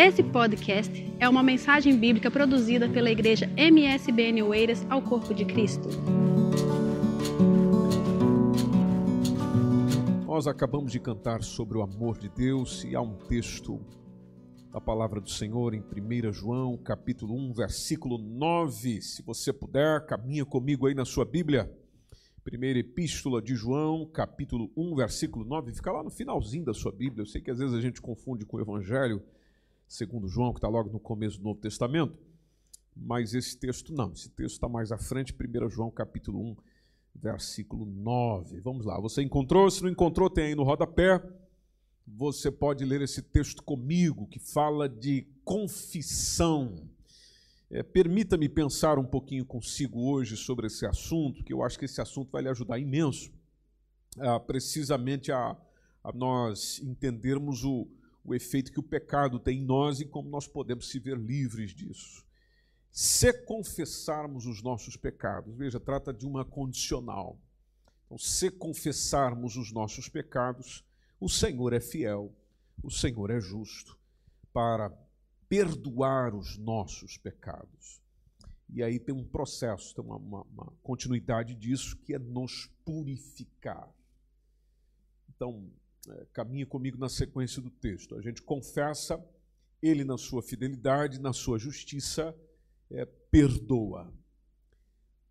Esse podcast é uma mensagem bíblica produzida pela igreja MSBN Oeiras ao Corpo de Cristo. Nós acabamos de cantar sobre o amor de Deus e há um texto da palavra do Senhor em 1 João, capítulo 1, versículo 9. Se você puder, caminha comigo aí na sua Bíblia. Primeira Epístola de João, capítulo 1, versículo 9. Fica lá no finalzinho da sua Bíblia. Eu sei que às vezes a gente confunde com o Evangelho segundo João, que está logo no começo do Novo Testamento, mas esse texto não. Esse texto está mais à frente, 1 João, capítulo 1, versículo 9. Vamos lá. Você encontrou? Se não encontrou, tem aí no rodapé. Você pode ler esse texto comigo, que fala de confissão. É, Permita-me pensar um pouquinho consigo hoje sobre esse assunto, que eu acho que esse assunto vai lhe ajudar imenso, ah, precisamente a, a, nós entendermos o, o efeito que o pecado tem em nós e como nós podemos se ver livres disso. Se confessarmos os nossos pecados, veja, trata de uma condicional. Então, se confessarmos os nossos pecados, o Senhor é fiel, o Senhor é justo para perdoar os nossos pecados. E aí tem um processo, tem uma, uma, uma continuidade disso, que é nos purificar. Então, é, caminha comigo na sequência do texto. A gente confessa, ele na sua fidelidade, na sua justiça, é, perdoa.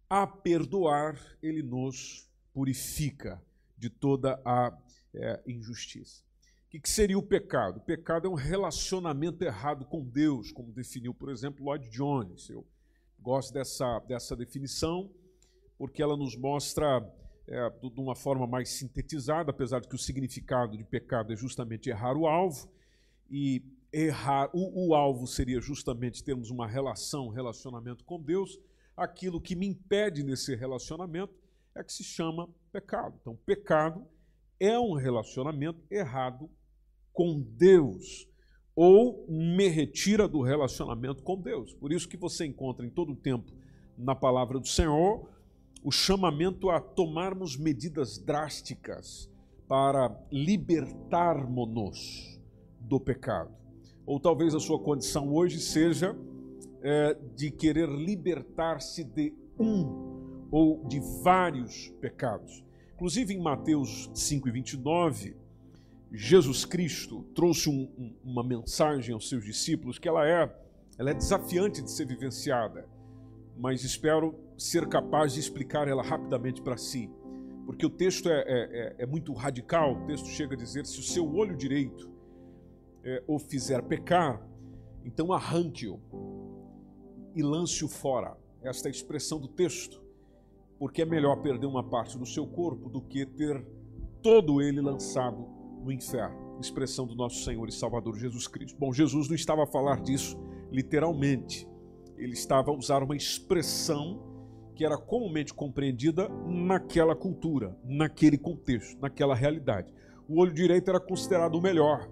A perdoar, ele nos purifica de toda a é, injustiça. O que, que seria o pecado? O pecado é um relacionamento errado com Deus, como definiu, por exemplo, Lloyd Jones. Eu gosto dessa, dessa definição porque ela nos mostra é, de uma forma mais sintetizada, apesar de que o significado de pecado é justamente errar o alvo, e errar o, o alvo seria justamente termos uma relação, relacionamento com Deus. Aquilo que me impede nesse relacionamento é que se chama pecado. Então, pecado é um relacionamento errado com Deus ou me retira do relacionamento com Deus. Por isso que você encontra em todo o tempo na palavra do Senhor o chamamento a tomarmos medidas drásticas para libertarmos-nos do pecado. Ou talvez a sua condição hoje seja é, de querer libertar-se de um ou de vários pecados. Inclusive em Mateus 5 e 29, Jesus Cristo trouxe um, um, uma mensagem aos seus discípulos que ela é, ela é desafiante de ser vivenciada, mas espero ser capaz de explicar ela rapidamente para si, porque o texto é, é, é, é, muito radical. O texto chega a dizer: se o seu olho direito é, o fizer pecar, então arranque-o e lance-o fora. Esta é a expressão do texto, porque é melhor perder uma parte do seu corpo do que ter todo ele lançado no inferno. Expressão do nosso Senhor e Salvador Jesus Cristo. Bom, Jesus não estava a falar disso literalmente. Ele estava a usar uma expressão que era comumente compreendida naquela cultura, naquele contexto, naquela realidade. O olho direito era considerado o melhor,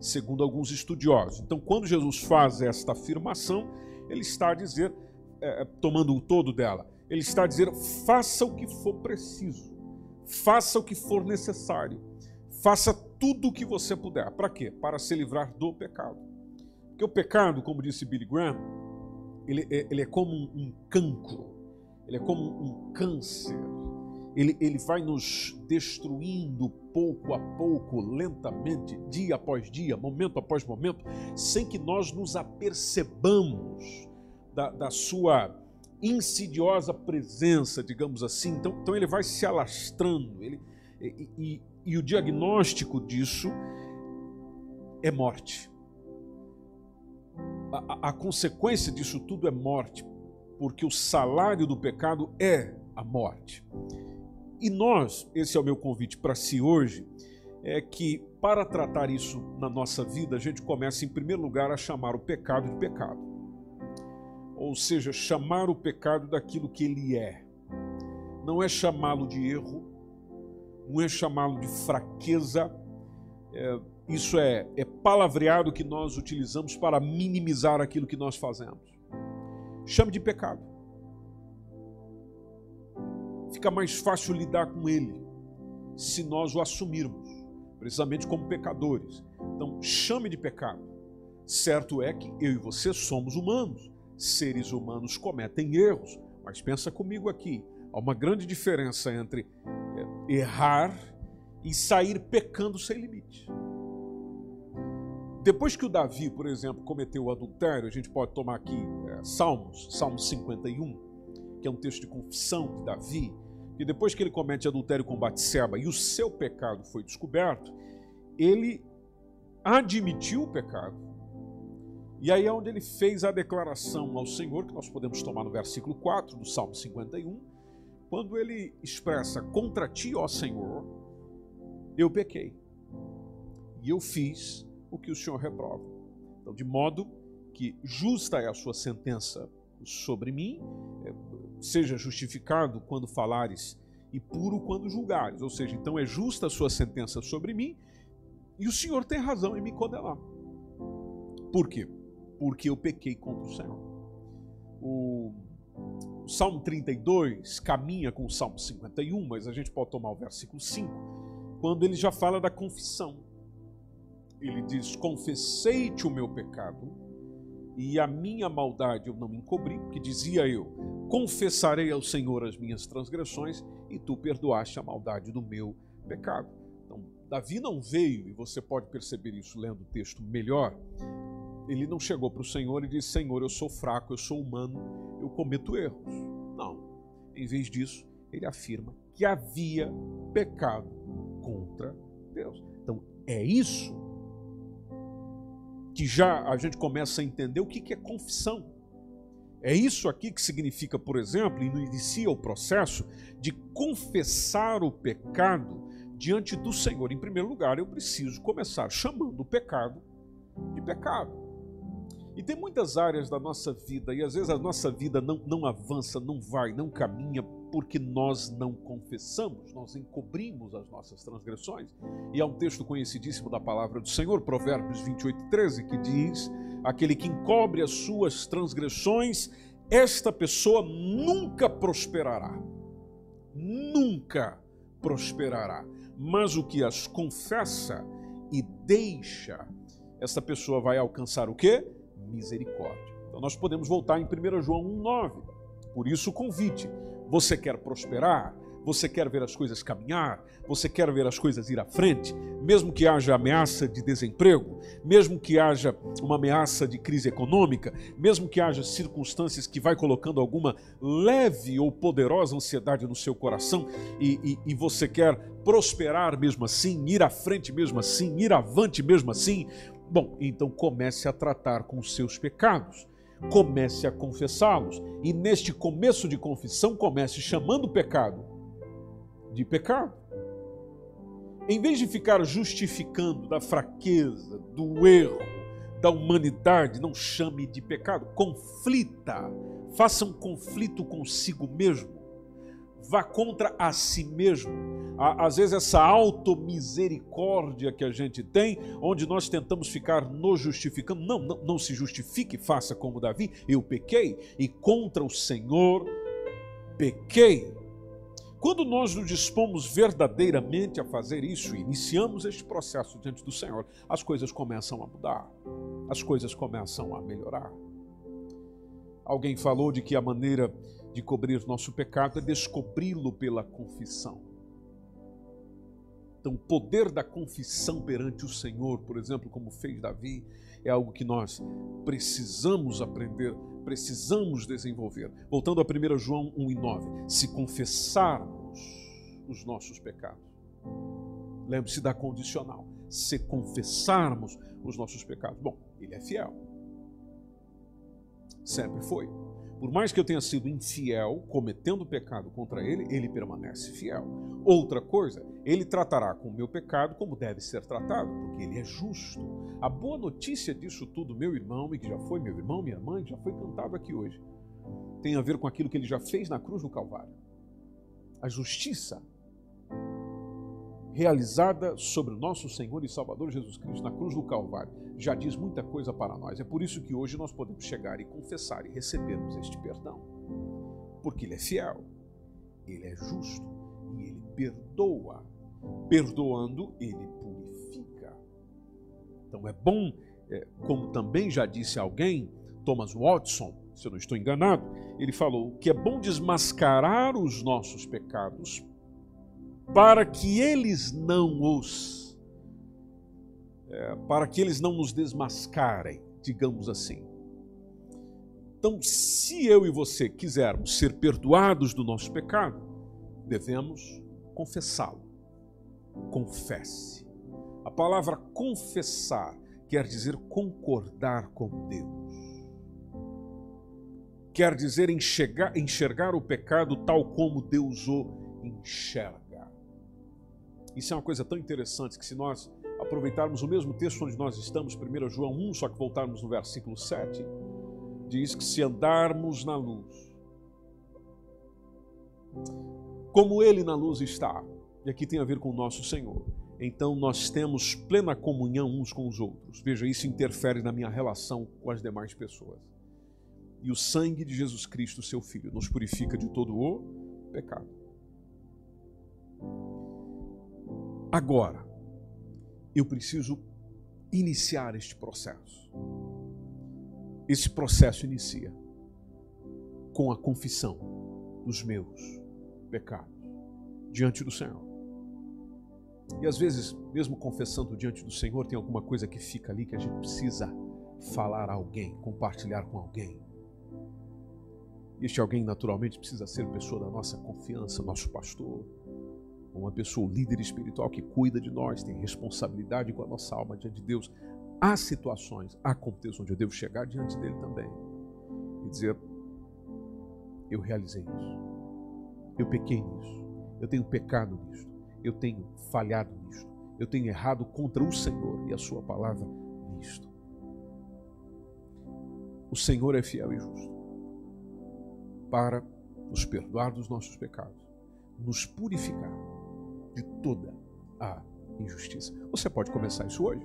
segundo alguns estudiosos. Então, quando Jesus faz esta afirmação, ele está a dizer, é, é tomando o todo dela, ele está a dizer: faça o que for preciso, faça o que for necessário, Faça tudo o que você puder. Para quê? Para se livrar do pecado. Porque o pecado, como disse Billy Graham, ele, é, ele é como um cancro, ele é como um câncer. Ele, ele vai nos destruindo pouco a pouco, lentamente, dia após dia, momento após momento, sem que nós nos apercebamos da, da sua insidiosa presença, digamos assim. Então, então ele vai se alastrando, ele, e, e, e o diagnóstico disso é morte. A, a, consequência disso tudo é morte, porque o salário do pecado é a morte. E nós, esse é o meu convite para si hoje, é que para tratar isso na nossa vida, a gente começa em primeiro lugar a chamar o pecado de pecado. Ou seja, chamar o pecado daquilo que ele é. Não é chamá-lo de erro, não é chamá-lo de fraqueza, é, isso é, é palavreado que nós utilizamos para minimizar aquilo que nós fazemos. Chame de pecado. Fica mais fácil lidar com ele se nós o assumirmos, precisamente como pecadores. Então, chame de pecado. Certo é que eu e você somos humanos. Seres humanos cometem erros. Mas pensa comigo aqui: há uma grande diferença entre é, errar e sair pecando sem limite. Depois que o Davi, por exemplo, cometeu o adultério, a gente pode tomar aqui é, Salmos, Salmo 51, que é um texto de confissão de Davi, e depois que ele comete adultério com Batseba e o seu pecado foi descoberto, ele admitiu o pecado. E aí é onde ele fez a declaração ao Senhor, que nós podemos tomar no versículo 4 do Salmo 51, quando ele expressa: Contra ti, ó Senhor, eu pequei, e eu fiz o que o Senhor reprova. Então, de modo que justa é a sua sentença sobre mim, é, seja justificado quando falares e puro quando julgares. Ou seja, então é justa a sua sentença sobre mim e o Senhor tem razão em me condenar. Por quê? Porque eu pequei contra o Senhor. O Salmo 32 caminha com o Salmo 51, mas a gente pode tomar o versículo 5, quando ele já fala da confissão ele diz: Confessei-te o meu pecado e a minha maldade eu não encobri, que dizia eu: Confessarei ao Senhor as minhas transgressões e tu perdoaste a maldade do meu pecado. Então, Davi não veio, e você pode perceber isso lendo o texto melhor. Ele não chegou para o Senhor e disse: Senhor, eu sou fraco, eu sou humano, eu cometo erros. Não. Em vez disso, ele afirma que havia pecado contra Deus. Então, é isso que já a gente começa a entender o que é confissão. É isso aqui que significa, por exemplo, e inicia o processo de confessar o pecado diante do Senhor. Em primeiro lugar, eu preciso começar chamando o pecado de pecado. E tem muitas áreas da nossa vida, e às vezes a nossa vida não, não avança, não vai, não caminha porque nós não confessamos, nós encobrimos as nossas transgressões. E há um texto conhecidíssimo da palavra do Senhor, Provérbios 28, 13, que diz: Aquele que encobre as suas transgressões, esta pessoa nunca prosperará. Nunca prosperará. Mas o que as confessa e deixa, essa pessoa vai alcançar o quê? Misericórdia. Então nós podemos voltar em 1 João 1,9. Por isso o convite você quer prosperar? Você quer ver as coisas caminhar? Você quer ver as coisas ir à frente? Mesmo que haja ameaça de desemprego, mesmo que haja uma ameaça de crise econômica, mesmo que haja circunstâncias que vai colocando alguma leve ou poderosa ansiedade no seu coração e, e, e você quer prosperar mesmo assim, ir à frente mesmo assim, ir avante mesmo assim, bom, então comece a tratar com os seus pecados comece a confessá-los. E neste começo de confissão, comece chamando o pecado de pecado. Em vez de ficar justificando da fraqueza, do erro, da humanidade, não chame de pecado, conflita, faça um conflito consigo mesmo, vá contra a si mesmo às vezes essa automisericórdia que a gente tem, onde nós tentamos ficar nos justificando. Não, não, não se justifique, faça como Davi, eu pequei e contra o Senhor pequei. Quando nós nos dispomos verdadeiramente a fazer isso e iniciamos este processo diante do Senhor, as coisas começam a mudar, as coisas começam a melhorar. Alguém falou de que a maneira de cobrir nosso pecado é descobri-lo pela confissão. Então, o poder da confissão perante o Senhor, por exemplo, como fez Davi, é algo que nós precisamos aprender, precisamos desenvolver. Voltando a 1 João 1 e 9: se confessarmos os nossos pecados, lembre-se da condicional, se confessarmos os nossos pecados, bom, Ele é fiel, sempre foi. Por mais que eu tenha sido infiel, cometendo pecado contra ele, ele permanece fiel. Outra coisa, ele tratará com o meu pecado como deve ser tratado, porque ele é justo. A boa notícia disso tudo, meu irmão, e que já foi meu irmão, minha mãe, já foi cantado aqui hoje, tem a ver com aquilo que ele já fez na cruz do Calvário. A justiça realizada sobre o nosso Senhor e Salvador Jesus Cristo na cruz do Calvário já diz muita coisa para nós. É por isso que hoje nós podemos chegar e confessar e recebermos este perdão. Porque Ele é fiel, Ele é justo e Ele perdoa. Perdoando, Ele purifica. Então é bom é, como também já disse alguém, Thomas Watson, se eu não estou enganado, ele falou que é bom desmascarar os nossos pecados para que eles não os é, para que eles não nos desmascarem, digamos assim. Então, se eu e você quisermos ser perdoados do nosso pecado, devemos confessá-lo. Confesse. A palavra confessar quer dizer concordar com Deus. Quer dizer enxergar, enxergar o pecado tal como Deus o enxerga. Isso é uma coisa tão interessante que se nós aproveitarmos o mesmo texto onde nós estamos, 1 João 1, só que voltarmos no versículo 7, diz que se andarmos na luz, como Ele na luz está, e aqui tem a ver com o nosso Senhor, então nós temos plena comunhão uns com os outros. Veja, isso interfere na minha relação com as demais pessoas. E o sangue de Jesus Cristo, seu Filho, nos purifica de todo o pecado. Agora, eu preciso iniciar este processo. Esse processo inicia com a confissão dos meus pecados diante do Senhor. E às vezes, mesmo confessando diante do Senhor, tem alguma coisa que fica ali que a gente precisa falar a alguém, compartilhar com alguém. Este alguém, naturalmente, precisa ser pessoa da nossa confiança, nosso pastor, uma pessoa, líder espiritual que cuida de nós, tem responsabilidade com a nossa alma diante de Deus. Há situações, há contextos onde eu devo chegar diante dele também e dizer: Eu realizei isso, eu pequei nisso, eu tenho pecado nisso eu tenho falhado nisto, eu tenho errado contra o Senhor e a Sua palavra nisto. O Senhor é fiel e justo para nos perdoar dos nossos pecados, nos purificar de toda a injustiça. Você pode começar isso hoje.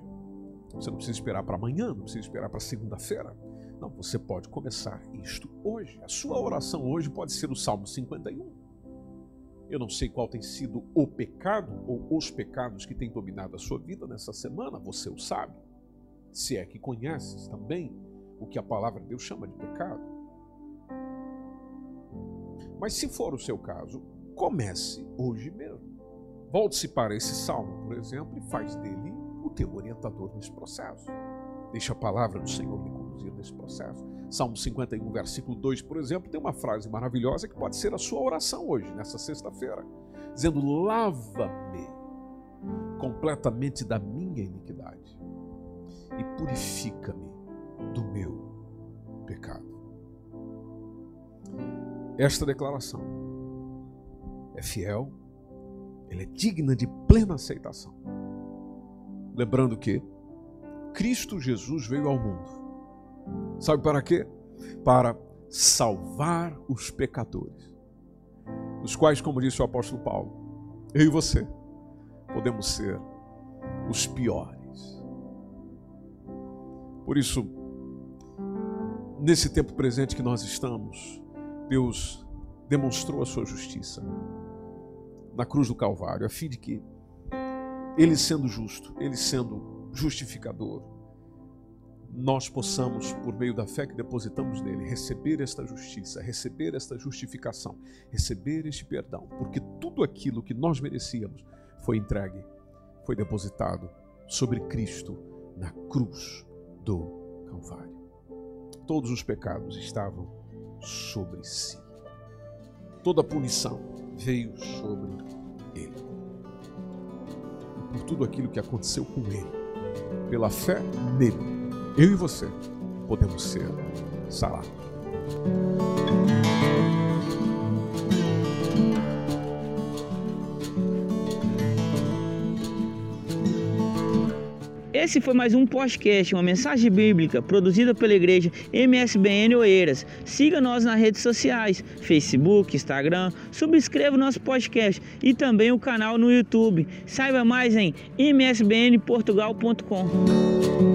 Você não precisa esperar para amanhã, não precisa esperar para segunda-feira. Não, você pode começar isto hoje. A sua oração hoje pode ser o Salmo 51. Eu não sei qual tem sido o pecado ou os pecados que têm dominado a sua vida nessa semana, você o sabe. Se é que conheces também o que a palavra de Deus chama de pecado. Mas se for o seu caso, comece hoje mesmo. Volte-se para esse salmo, por exemplo, e faz dele o teu orientador nesse processo. Deixa a palavra do Senhor lhe conduzir nesse processo. Salmo 51, versículo 2, por exemplo, tem uma frase maravilhosa que pode ser a sua oração hoje, nessa sexta-feira, dizendo: Lava-me completamente da minha iniquidade e purifica-me do meu pecado. Esta declaração é fiel, ela é digna de plena aceitação. Lembrando que Cristo Jesus veio ao mundo. Sabe para quê? Para salvar os pecadores, dos quais, como disse o apóstolo Paulo, eu e você podemos ser os piores. Por isso, nesse tempo presente que nós estamos, Deus demonstrou a sua justiça na cruz do Calvário, a fim de que Ele sendo justo, Ele sendo justificador, nós possamos, por meio da fé que depositamos nele, receber esta justiça, receber esta justificação, receber este perdão, porque tudo aquilo que nós merecíamos foi entregue, foi depositado sobre Cristo na cruz do Calvário. Todos os pecados estavam sobre si. Toda a punição veio sobre ele. E por tudo aquilo que aconteceu com ele pela fé nele, eu e você podemos ser sarados. Esse foi mais um podcast, uma mensagem bíblica produzida pela igreja MSBN Oeiras. Siga nós nas redes sociais, Facebook, Instagram, subscreva o nosso podcast e também o canal no YouTube. Saiba mais em msbnportugal.com.